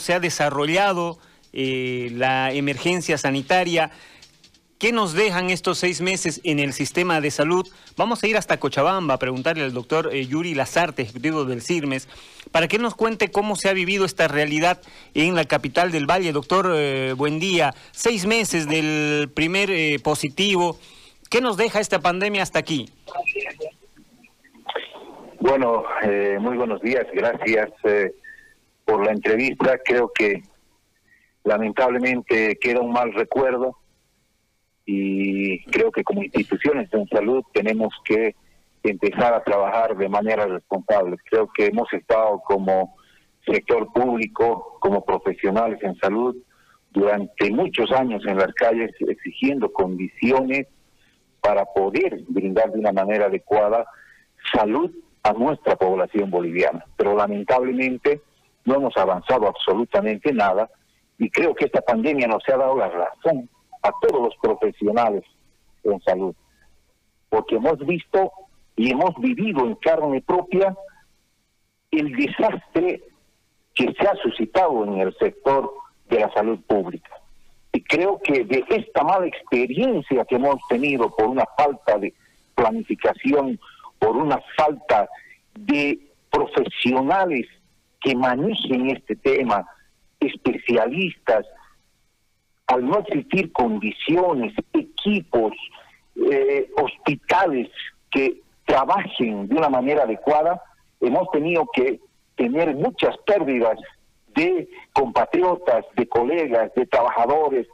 se ha desarrollado eh, la emergencia sanitaria. ¿Qué nos dejan estos seis meses en el sistema de salud? Vamos a ir hasta Cochabamba a preguntarle al doctor eh, Yuri Lazarte, ejecutivo del CIRMES, para que nos cuente cómo se ha vivido esta realidad en la capital del Valle. Doctor, eh, buen día. Seis meses del primer positivo. ¿Qué nos deja esta pandemia hasta aquí? Bueno, muy buenos días. Gracias por la entrevista. Creo que lamentablemente queda un mal recuerdo y creo que como instituciones de salud tenemos que empezar a trabajar de manera responsable. Creo que hemos estado como sector público, como profesionales en salud, durante muchos años en las calles exigiendo condiciones para poder brindar de una manera adecuada salud a nuestra población boliviana. Pero lamentablemente no hemos avanzado absolutamente nada y creo que esta pandemia nos ha dado la razón a todos los profesionales en salud, porque hemos visto y hemos vivido en carne propia el desastre que se ha suscitado en el sector de la salud pública. Y creo que de esta mala experiencia que hemos tenido por una falta de planificación, por una falta de profesionales que manejen este tema, especialistas, al no existir condiciones, equipos, eh, hospitales que trabajen de una manera adecuada, hemos tenido que tener muchas pérdidas de compatriotas, de colegas, de trabajadores,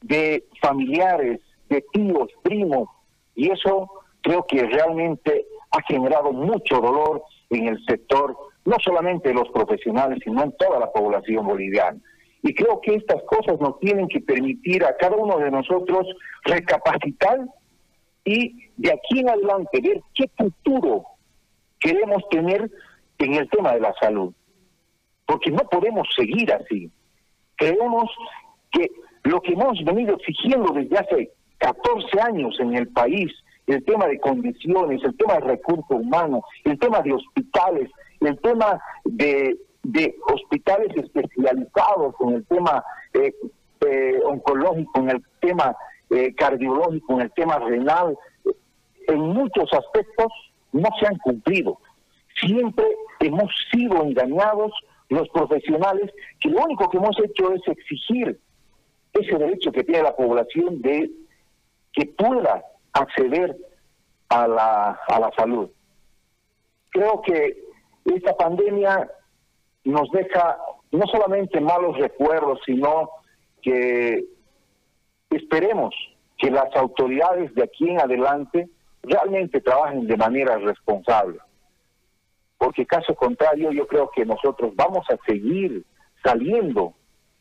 de familiares, de tíos, primos, y eso creo que realmente ha generado mucho dolor en el sector no solamente los profesionales, sino en toda la población boliviana. Y creo que estas cosas nos tienen que permitir a cada uno de nosotros recapacitar y de aquí en adelante ver qué futuro queremos tener en el tema de la salud. Porque no podemos seguir así. Creemos que lo que hemos venido exigiendo desde hace 14 años en el país, el tema de condiciones, el tema de recursos humanos, el tema de hospitales, el tema de, de hospitales especializados en el tema eh, eh, oncológico, en el tema eh, cardiológico, en el tema renal, en muchos aspectos no se han cumplido. Siempre hemos sido engañados los profesionales que lo único que hemos hecho es exigir ese derecho que tiene la población de que pueda acceder a la, a la salud. Creo que esta pandemia nos deja no solamente malos recuerdos, sino que esperemos que las autoridades de aquí en adelante realmente trabajen de manera responsable. Porque caso contrario, yo creo que nosotros vamos a seguir saliendo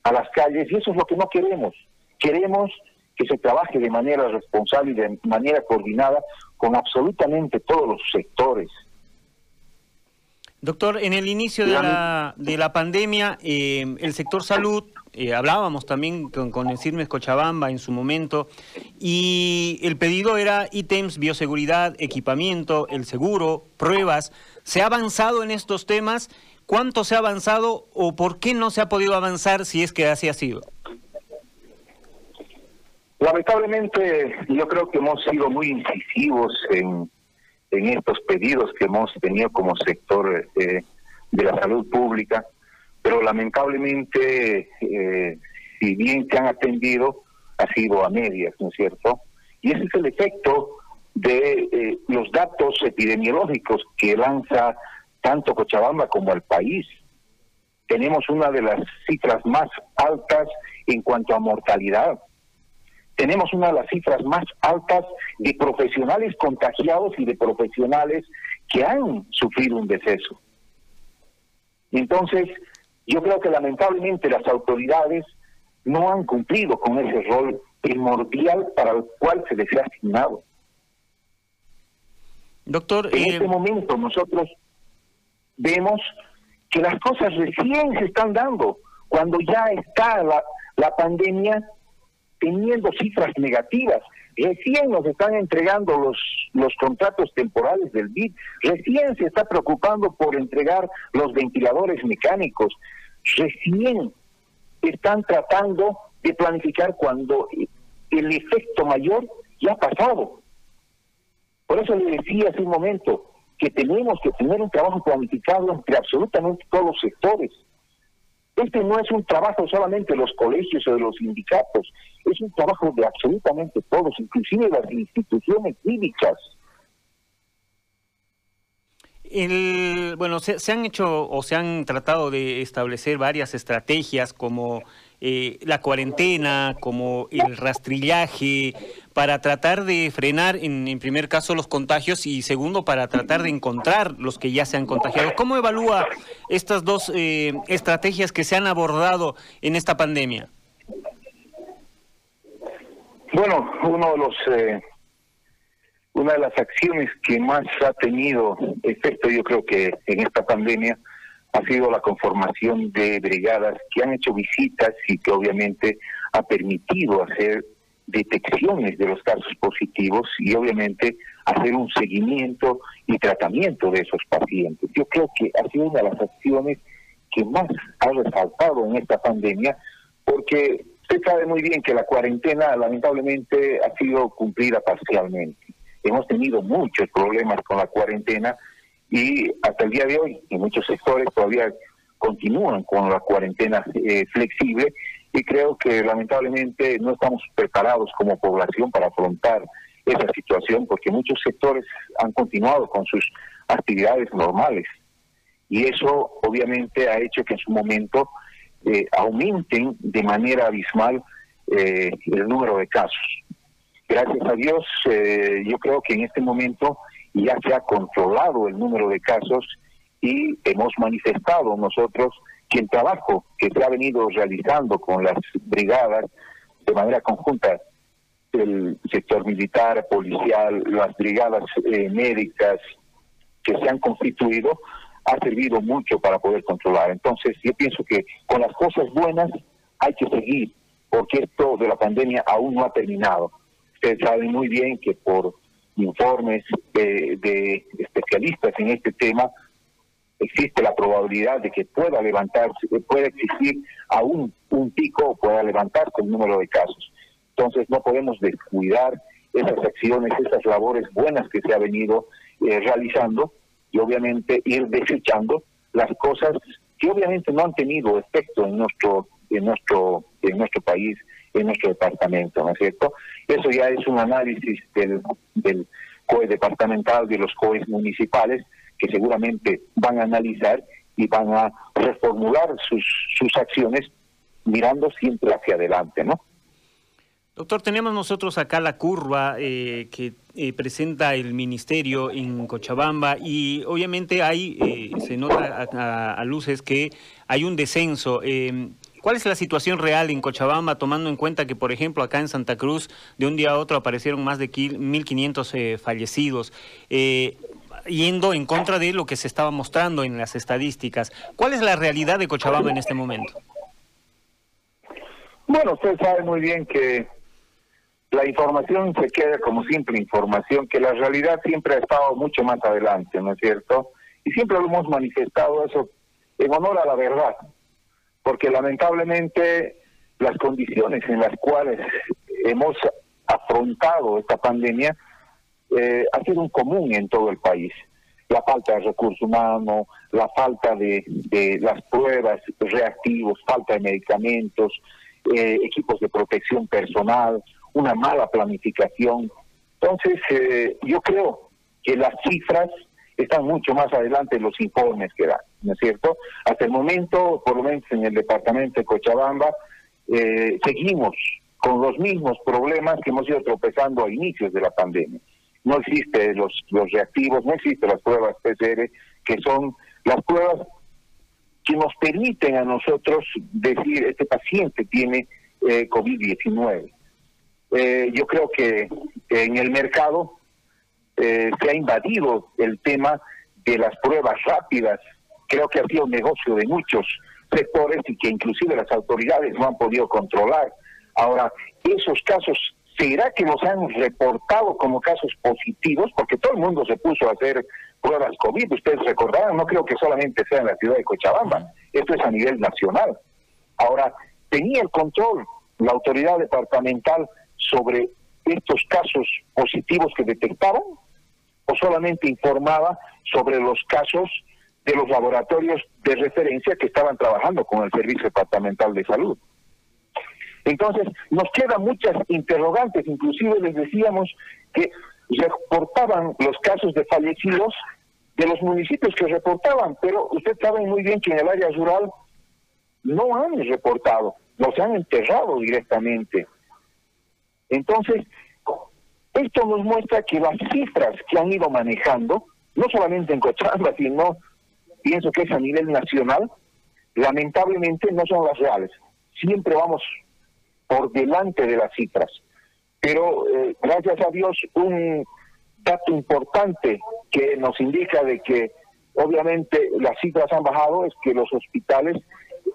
a las calles y eso es lo que no queremos. Queremos que se trabaje de manera responsable y de manera coordinada con absolutamente todos los sectores. Doctor, en el inicio de la, de la pandemia, eh, el sector salud, eh, hablábamos también con, el CIRMES Cochabamba en su momento, y el pedido era ítems, bioseguridad, equipamiento, el seguro, pruebas. ¿Se ha avanzado en estos temas? ¿Cuánto se ha avanzado o por qué no se ha podido avanzar si es que así ha sido? Lamentablemente, yo creo que hemos sido muy incisivos en en estos pedidos que hemos tenido como sector eh, de la salud pública, pero lamentablemente, eh, si bien se han atendido, ha sido a medias, ¿no es cierto? Y ese es el efecto de eh, los datos epidemiológicos que lanza tanto Cochabamba como el país. Tenemos una de las cifras más altas en cuanto a mortalidad tenemos una de las cifras más altas de profesionales contagiados y de profesionales que han sufrido un deceso. Entonces, yo creo que lamentablemente las autoridades no han cumplido con ese rol primordial para el cual se les ha asignado. Doctor, en este momento nosotros vemos que las cosas recién se están dando, cuando ya está la, la pandemia teniendo cifras negativas. Recién nos están entregando los, los contratos temporales del BID, recién se está preocupando por entregar los ventiladores mecánicos, recién están tratando de planificar cuando el efecto mayor ya ha pasado. Por eso le decía hace un momento que tenemos que tener un trabajo planificado entre absolutamente todos los sectores. Este no es un trabajo solamente de los colegios o de los sindicatos, es un trabajo de absolutamente todos, inclusive las instituciones cívicas. El, bueno, se, han hecho o se han tratado de establecer varias estrategias como eh, la cuarentena, como el rastrillaje, para tratar de frenar en, primer caso los contagios y segundo para tratar de encontrar los que ya se han contagiado. ¿Cómo evalúa estas dos eh, estrategias que se han abordado en esta pandemia? Bueno, uno de los eh, una de las acciones que más ha tenido efecto, yo creo que en esta pandemia, ha sido la conformación de brigadas que han hecho visitas y que obviamente ha permitido hacer detecciones de los casos positivos y obviamente hacer un seguimiento y tratamiento de esos pacientes. Yo creo que ha sido una de las acciones que más ha resaltado en esta pandemia porque usted sabe muy bien que la cuarentena lamentablemente ha sido cumplida parcialmente hemos tenido muchos problemas con la cuarentena y hasta el día de hoy en muchos sectores todavía continúan con la cuarentena eh, flexible y creo que lamentablemente no estamos preparados como población para afrontar esa situación porque muchos sectores han continuado con sus actividades normales. Y eso obviamente ha hecho que en su momento eh, aumenten de manera abismal eh, el número de casos. Gracias a Dios, eh, yo creo que en este momento ya se ha controlado el número de casos y hemos manifestado nosotros que el trabajo que se ha venido realizando con las brigadas de manera conjunta, el sector militar, policial, las brigadas eh, médicas que se han constituido, ha servido mucho para poder controlar. Entonces, yo pienso que con las cosas buenas hay que seguir, porque esto de la pandemia aún no ha terminado Ustedes saben muy bien que por informes de, especialistas en este tema, existe la probabilidad de que pueda levantarse, pueda existir aún un pico o pueda levantarse el número de casos. Entonces no podemos descuidar esas acciones, esas labores buenas que se ha venido eh, realizando y obviamente ir desechando las cosas que obviamente no han tenido efecto en nuestro en nuestro en nuestro país en nuestro departamento, ¿no es cierto? Eso ya es un análisis del, del COE departamental, de los COEs municipales, que seguramente van a analizar y van a reformular sus, sus acciones mirando siempre hacia adelante, ¿no? Doctor, tenemos nosotros acá la curva eh, que eh, presenta el ministerio en Cochabamba y obviamente ahí eh, se nota a, luces que hay un descenso. ¿Cuál es la situación real en Cochabamba, tomando en cuenta que, por ejemplo, acá en Santa Cruz, de un día a otro aparecieron más de 1.500 eh, fallecidos? Eh, yendo en contra de lo que se estaba mostrando en las estadísticas. ¿Cuál es la realidad de Cochabamba en este momento? Bueno, usted sabe muy bien que la información se queda como simple información, que la realidad siempre ha estado mucho más adelante, ¿no es cierto? Y siempre lo hemos manifestado eso en honor a la verdad porque lamentablemente las condiciones en las cuales hemos afrontado esta pandemia eh, ha sido un común en todo el país. La falta de recursos humanos, la falta de, las pruebas reactivos, falta de medicamentos, eh, equipos de protección personal, una mala planificación. Entonces, eh, yo creo que las cifras están mucho más adelante en los informes que dan, ¿no es cierto? Hasta el momento, por lo menos en el departamento de Cochabamba, eh, seguimos con los mismos problemas que hemos ido tropezando a inicios de la pandemia. No existen los, los reactivos, no existen las pruebas PCR, que son las pruebas que nos permiten a nosotros decir, este paciente tiene eh, COVID-19. Eh, yo creo que en el mercado eh, se ha invadido el tema de las pruebas rápidas. Creo que ha sido un negocio de muchos sectores y que inclusive las autoridades no han podido controlar. Ahora, esos casos, ¿será que los han reportado como casos positivos? Porque todo el mundo se puso a hacer pruebas COVID. Ustedes recordarán, no creo que solamente sea en la ciudad de Cochabamba, esto es a nivel nacional. Ahora, tenía el control la autoridad departamental sobre estos casos positivos que detectaron o solamente informaba sobre los casos de los laboratorios de referencia que estaban trabajando con el Servicio Departamental de Salud. Entonces, nos quedan muchas interrogantes, inclusive les decíamos que reportaban los casos de fallecidos de los municipios que reportaban, pero usted sabe muy bien que en el área rural no han reportado, los han enterrado directamente. Entonces, esto nos muestra que las cifras que han ido manejando, no solamente en Cochabamba, sino pienso que es a nivel nacional, lamentablemente no son las reales. Siempre vamos por delante de las cifras. Pero eh, gracias a Dios, un dato importante que nos indica de que obviamente las cifras han bajado es que los hospitales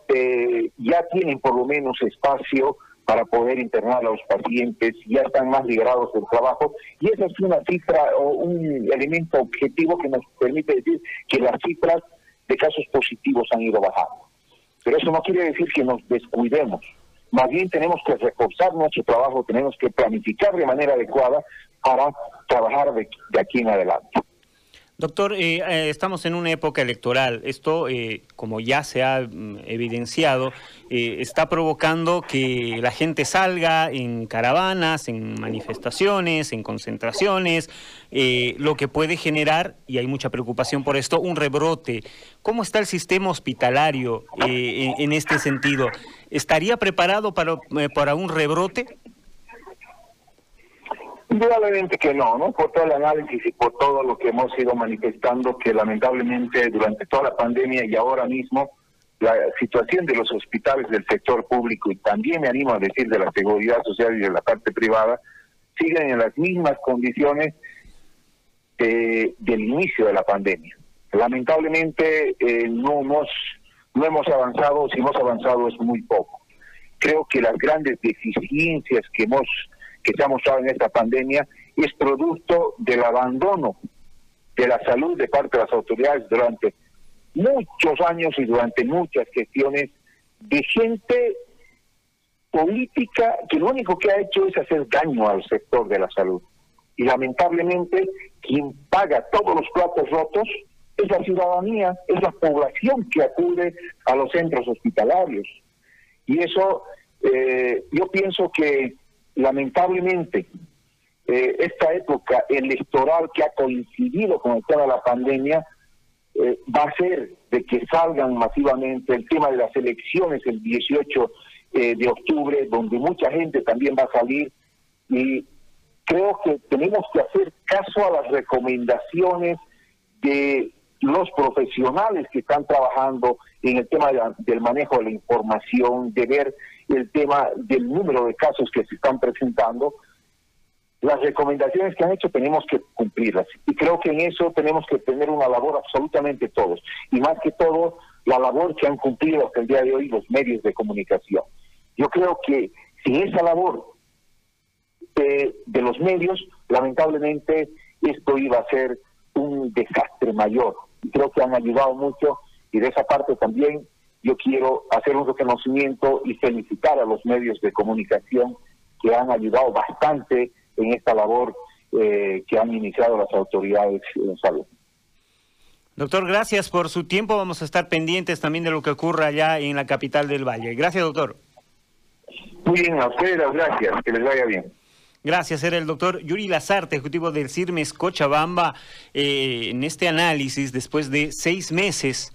eh, ya tienen por lo menos espacio para poder internar a los pacientes, ya están más liberados del trabajo, y esa es una cifra o un elemento objetivo que nos permite decir que las cifras de casos positivos han ido bajando. Pero eso no quiere decir que nos descuidemos. Más bien tenemos que reforzar nuestro trabajo, tenemos que planificar de manera adecuada para trabajar de, aquí en adelante. Doctor, eh, eh, estamos en una época electoral. Esto, eh, como ya se ha mm, evidenciado, está provocando que la gente salga en caravanas, en manifestaciones, en concentraciones, lo que puede generar, y hay mucha preocupación por esto, un rebrote. ¿Cómo está el sistema hospitalario en, este sentido? ¿Estaría preparado para, para un rebrote? Indudablemente que no, ¿no? Por todo el análisis y por todo lo que hemos ido manifestando, que lamentablemente durante toda la pandemia y ahora mismo, la situación de los hospitales del sector público y también me animo a decir de la seguridad social y de la parte privada, siguen en las mismas condiciones del inicio de la pandemia. Lamentablemente eh, no, hemos, no hemos avanzado, si hemos avanzado es muy poco. Creo que las grandes deficiencias que hemos que se ha mostrado en esta pandemia es producto del abandono de la salud de parte de las autoridades durante muchos años y durante muchas gestiones de gente política que lo único que ha hecho es hacer daño al sector de la salud. Y lamentablemente quien paga todos los platos rotos es la ciudadanía, es la población que acude a los centros hospitalarios. Y eso eh, yo pienso que lamentablemente, eh, esta época electoral que ha coincidido con el tema de la pandemia eh, va a ser de que salgan masivamente el tema de las elecciones el 18 eh, de octubre, donde mucha gente también va a salir. Y creo que tenemos que hacer caso a las recomendaciones de los profesionales que están trabajando en el tema del manejo de la información, de ver el tema del número de casos que se están presentando, las recomendaciones que han hecho tenemos que cumplirlas. Y creo que en eso tenemos que tener una labor absolutamente todos. Y más que todo, la labor que han cumplido hasta el día de hoy los medios de comunicación. Yo creo que sin esa labor de, de los medios, lamentablemente esto iba a ser un desastre mayor. Y creo que han ayudado mucho y de esa parte también yo quiero hacer un reconocimiento y felicitar a los medios de comunicación que han ayudado bastante en esta labor eh, que han iniciado las autoridades en salud. Doctor, gracias por su tiempo. Vamos a estar pendientes también de lo que ocurra allá en la capital del Valle. Gracias, doctor. Muy bien, a ustedes gracias. Que les vaya bien. Gracias, era el doctor Yuri Lazarte, ejecutivo del CIRMES Cochabamba, eh, en este análisis después de seis meses